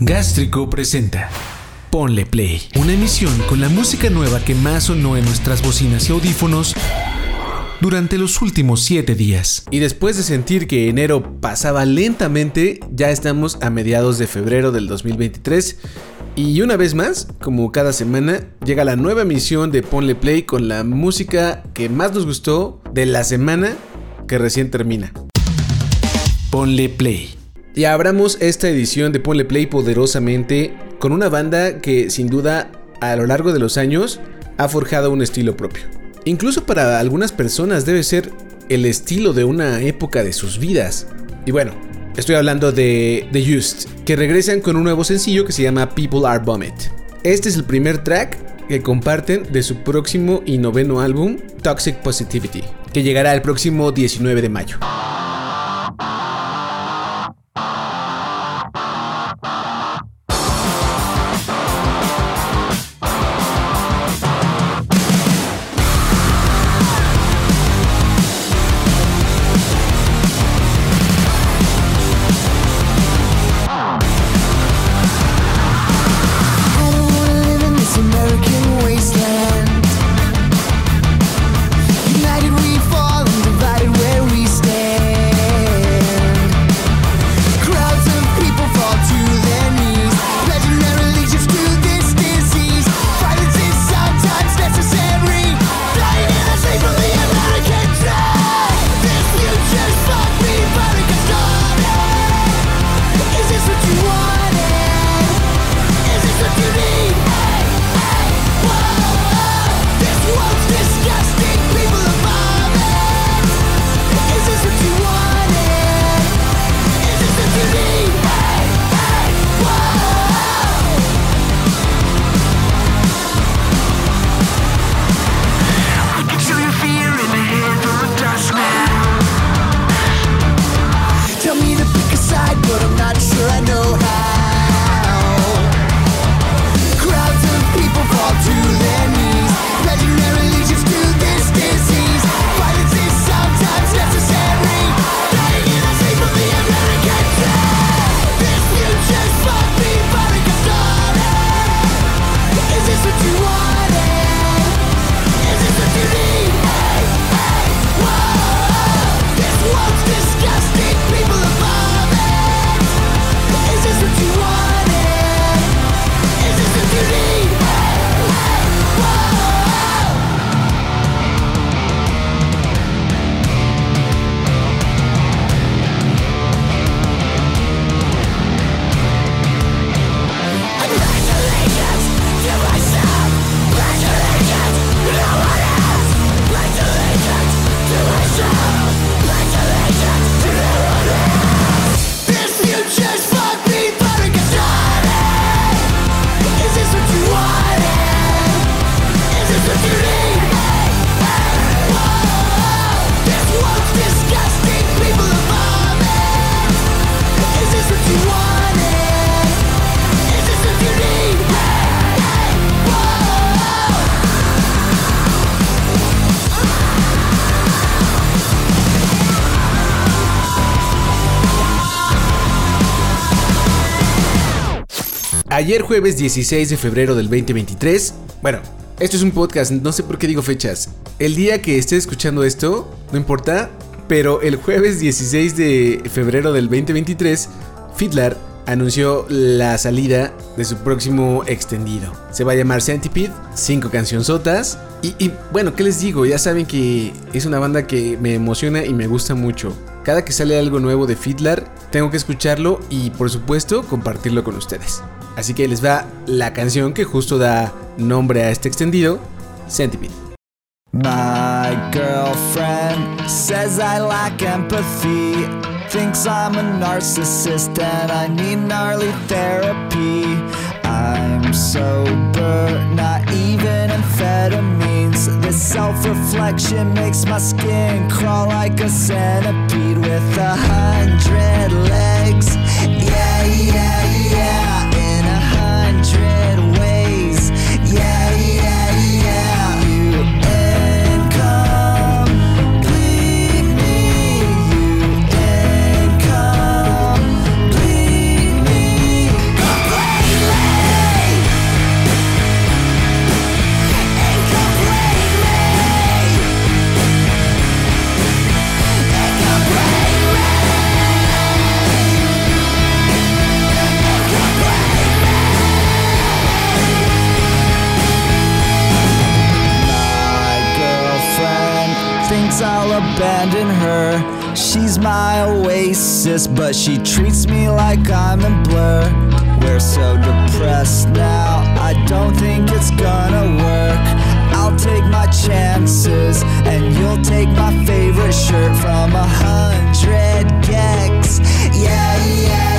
Gástrico presenta Ponle Play, una emisión con la música nueva que más sonó en nuestras bocinas y audífonos durante los últimos 7 días. Y después de sentir que enero pasaba lentamente, ya estamos a mediados de febrero del 2023. Y una vez más, como cada semana, llega la nueva emisión de Ponle Play con la música que más nos gustó de la semana que recién termina. Ponle Play. Y abramos esta edición de Ponle Play poderosamente con una banda que sin duda a lo largo de los años ha forjado un estilo propio. Incluso para algunas personas debe ser el estilo de una época de sus vidas. Y bueno, estoy hablando de The Used, que regresan con un nuevo sencillo que se llama People Are Vomit. Este es el primer track que comparten de su próximo y noveno álbum, Toxic Positivity, que llegará el próximo 19 de mayo. Ayer jueves 16 de febrero del 2023, bueno, esto es un podcast, no sé por qué digo fechas. El día que esté escuchando esto, no importa, pero el jueves 16 de febrero del 2023, Fiddler anunció la salida de su próximo extendido. Se va a llamar Centipede, cinco cancionzotas. Y, y bueno, ¿qué les digo? Ya saben que es una banda que me emociona y me gusta mucho. Cada que sale algo nuevo de Fiddler, tengo que escucharlo y por supuesto compartirlo con ustedes. Así que les va la canción que justo da nombre a este extendido, Centipede. My girlfriend says I lack empathy. Thinks I'm a narcissist and I need gnarly therapy. I'm sober, not even amphetamines. This self reflection makes my skin crawl like a centipede with a hundred legs. Yeah, yeah. Abandon her. She's my oasis, but she treats me like I'm in blur. We're so depressed now, I don't think it's gonna work. I'll take my chances, and you'll take my favorite shirt from a hundred. Yeah, yeah, yeah.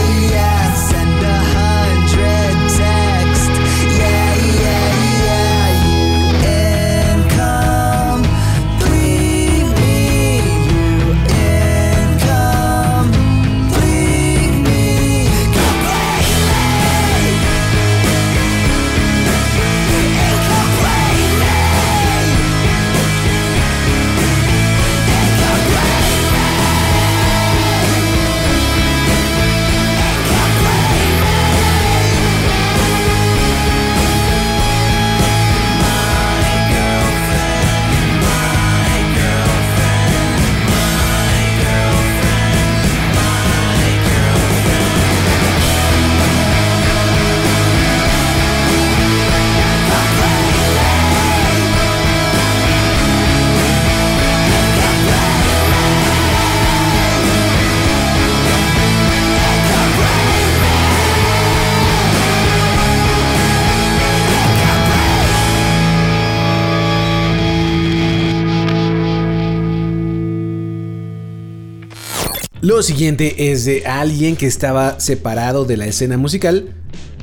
Lo siguiente es de alguien que estaba separado de la escena musical.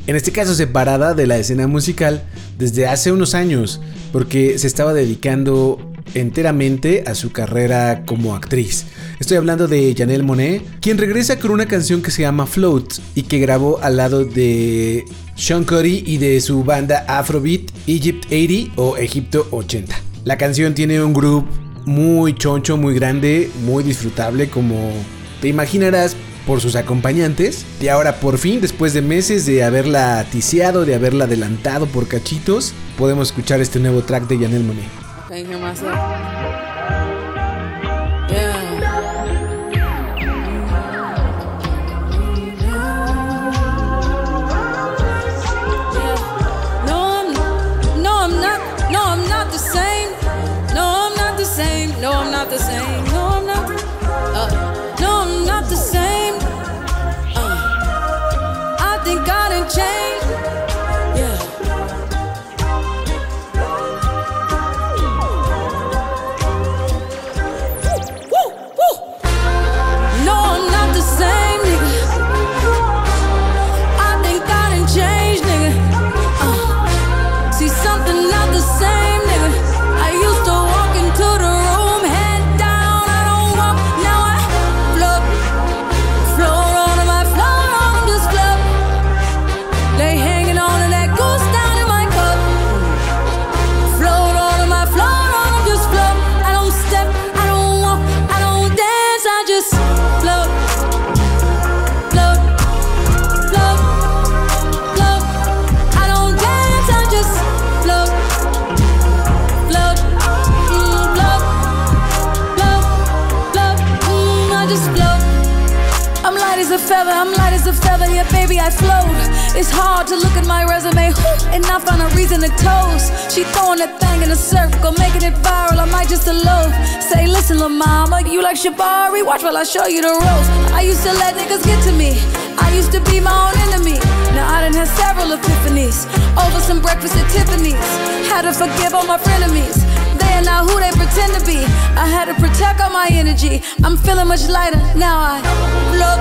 En este caso separada de la escena musical desde hace unos años, porque se estaba dedicando enteramente a su carrera como actriz. Estoy hablando de Janelle Monet, quien regresa con una canción que se llama Float y que grabó al lado de Sean Cody y de su banda Afrobeat Egypt 80 o Egipto 80. La canción tiene un groove muy choncho, muy grande, muy disfrutable como te imaginarás por sus acompañantes. Y ahora por fin, después de meses de haberla ticiado, de haberla adelantado por cachitos, podemos escuchar este nuevo track de Janelle Monet. Can't mama, you like Shabari? Watch while I show you the ropes. I used to let niggas get to me. I used to be my own enemy. Now I done had several epiphanies over some breakfast at Tiffany's. Had to forgive all my frenemies. They are not who they pretend to be. I had to protect all my energy. I'm feeling much lighter now. I float,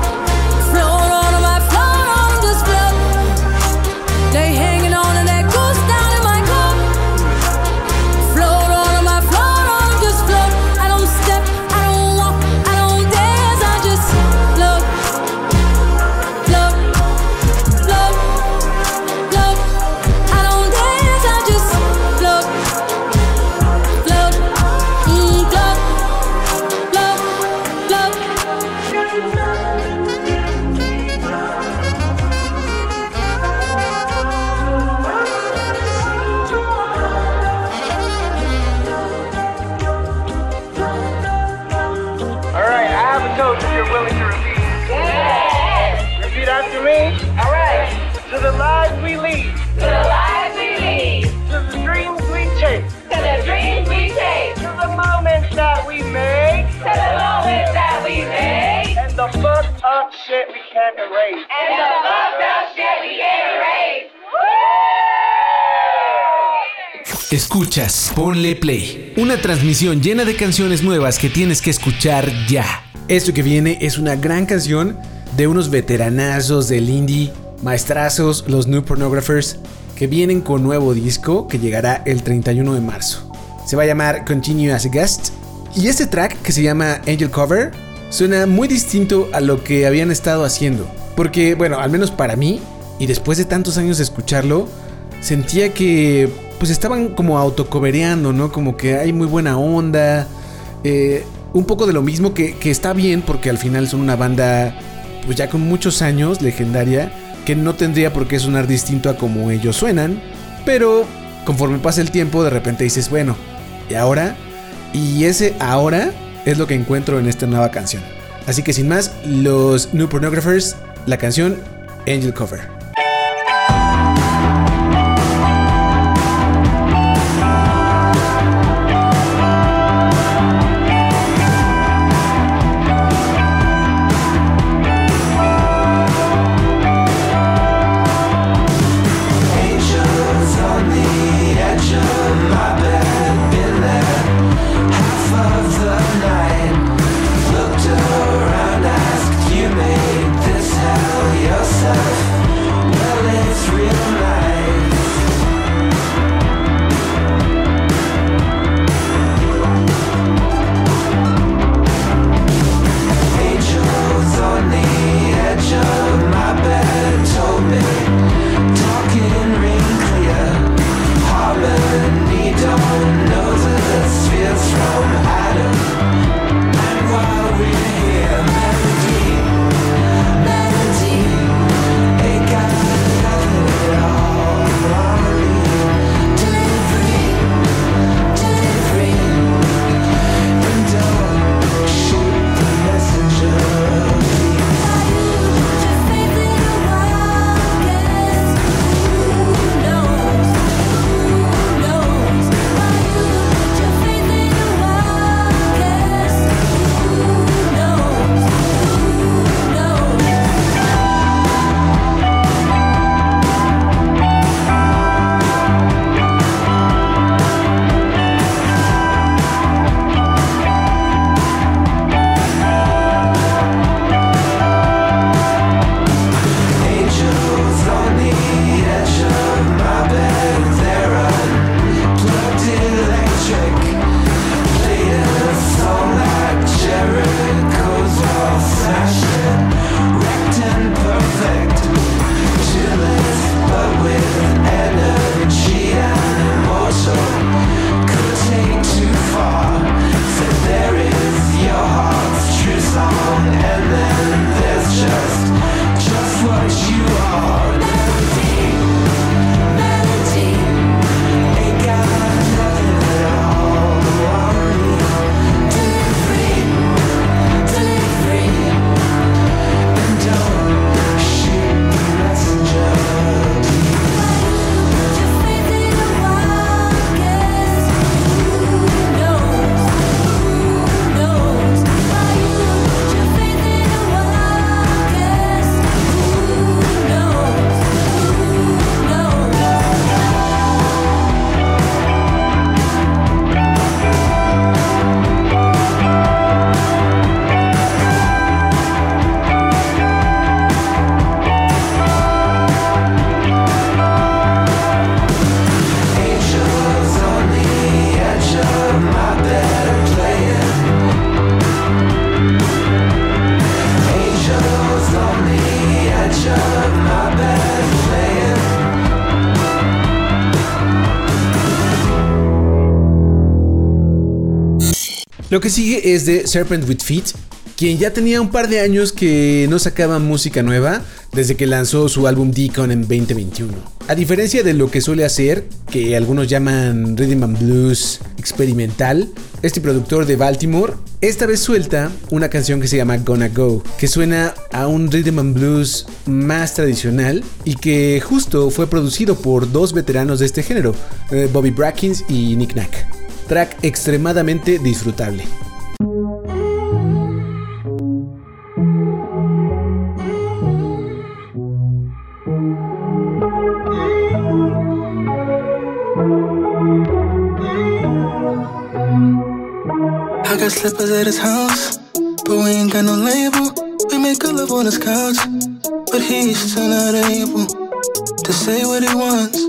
fucked up shit we can't erase. and the fucked up shit we can't erase. Escuchas, ponle play. Una transmisión llena de canciones nuevas que tienes que escuchar ya. Esto que viene es una gran canción de unos veteranazos del indie, maestrazos, los New Pornographers, que vienen con nuevo disco que llegará el 31 de marzo. Se va a llamar Continue as a Guest. Y este track, que se llama Angel Cover, suena muy distinto a lo que habían estado haciendo. Porque, bueno, al menos para mí, y después de tantos años de escucharlo, sentía que pues estaban como autocovereando, ¿no? Como que hay muy buena onda. eh, un poco de lo mismo que, que está bien porque al final son una banda pues ya con muchos años, legendaria, que no tendría por qué sonar distinto a como ellos suenan. Pero conforme pasa el tiempo de repente dices, bueno, ¿y ahora? Y ese ahora es lo que encuentro en esta nueva canción. Así que sin más, los New Pornographers, la canción Angel Cover. Lo que sigue es de Serpent with Feet, quien ya tenía un par de años que no sacaba música nueva desde que lanzó su álbum Deacon en 2021. A diferencia de lo que suele hacer, que algunos llaman rhythm and blues experimental, este productor de Baltimore esta vez suelta una canción que se llama Gonna Go, que suena a un rhythm and blues más tradicional y que justo fue producido por dos veteranos de este género, eh, Bobby Brackins y Nick Nack. Track extremadamente disfrutable. I got slippers at his house, but we ain't got no label. We make good love on his couch, but he's still not able to say what he wants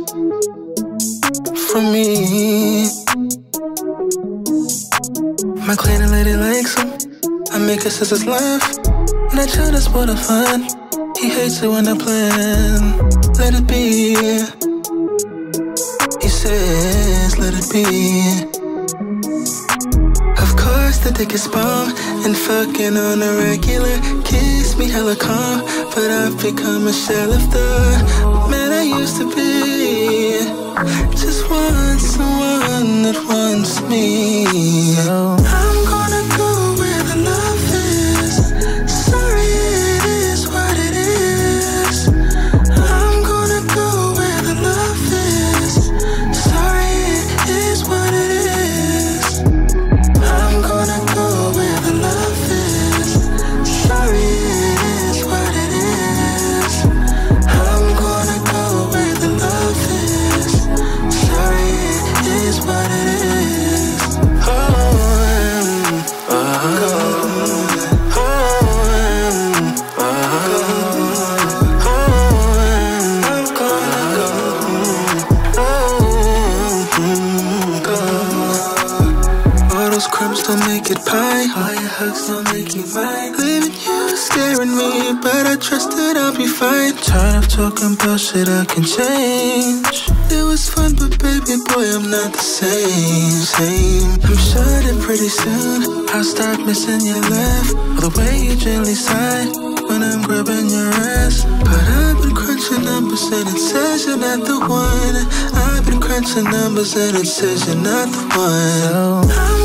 from me. I make her sisters laugh, and I try spot a fun. He hates it when I plan. Let it be. He says, let it be. Of course, the dick is bomb and fucking on a regular. Kiss me hella calm, but I've become a shell of the man I used to be. Just want someone that wants me. So I'm not the same. Same. I'm sure that pretty soon I'll start missing your laugh, or the way you gently sigh when I'm grabbing your ass. But I've been crunching numbers and it says you're not the one. I've been crunching numbers and it says you're not the one. So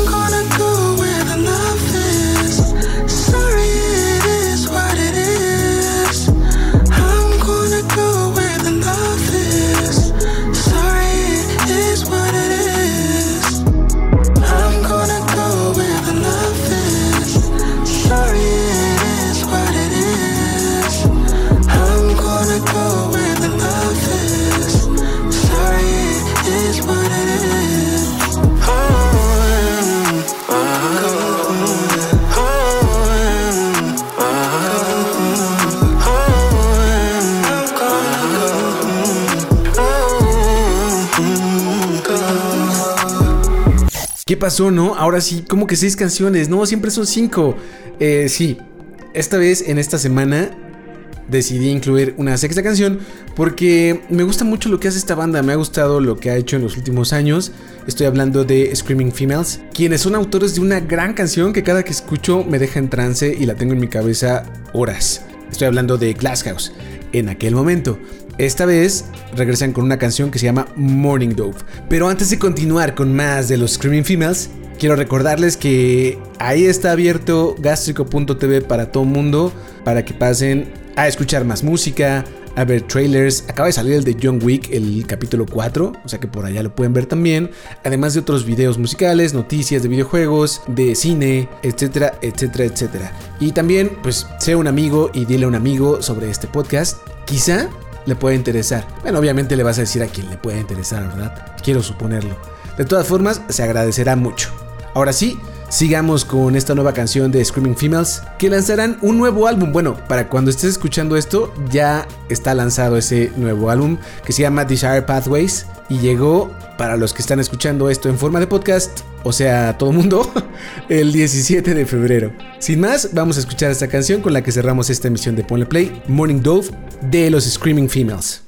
pasó, no? Ahora sí, como que seis canciones. No, siempre son cinco. Eh, sí, esta vez, en esta semana, decidí incluir una sexta canción porque me gusta mucho lo que hace esta banda. Me ha gustado lo que ha hecho en los últimos años. Estoy hablando de Screaming Females, quienes son autores de una gran canción que cada que escucho me deja en trance y la tengo en mi cabeza horas. Estoy hablando de Glasshouse. En aquel momento. Esta vez regresan con una canción que se llama Morning Dove. Pero antes de continuar con más de los Screaming Females, quiero recordarles que ahí está abierto gastrico.tv para todo mundo, para que pasen a escuchar más música, a ver trailers. Acaba de salir el de John Wick, el capítulo 4, o sea que por allá lo pueden ver también. Además de otros videos musicales, noticias de videojuegos, de cine, etcétera, etcétera, etcétera. Y también, pues, sea un amigo y dile a un amigo sobre este podcast. Quizá le pueda interesar. Bueno, obviamente le vas a decir a quien le pueda interesar, ¿verdad? Quiero suponerlo. De todas formas, se agradecerá mucho. Ahora sí, sigamos con esta nueva canción de Screaming Females, que lanzarán un nuevo álbum. Bueno, para cuando estés escuchando esto, ya está lanzado ese nuevo álbum que se llama Desire Pathways y llegó para los que están escuchando esto en forma de podcast, o sea, todo mundo, el 17 de febrero. Sin más, vamos a escuchar esta canción con la que cerramos esta emisión de Ponle Play, Morning Dove, de los Screaming Females.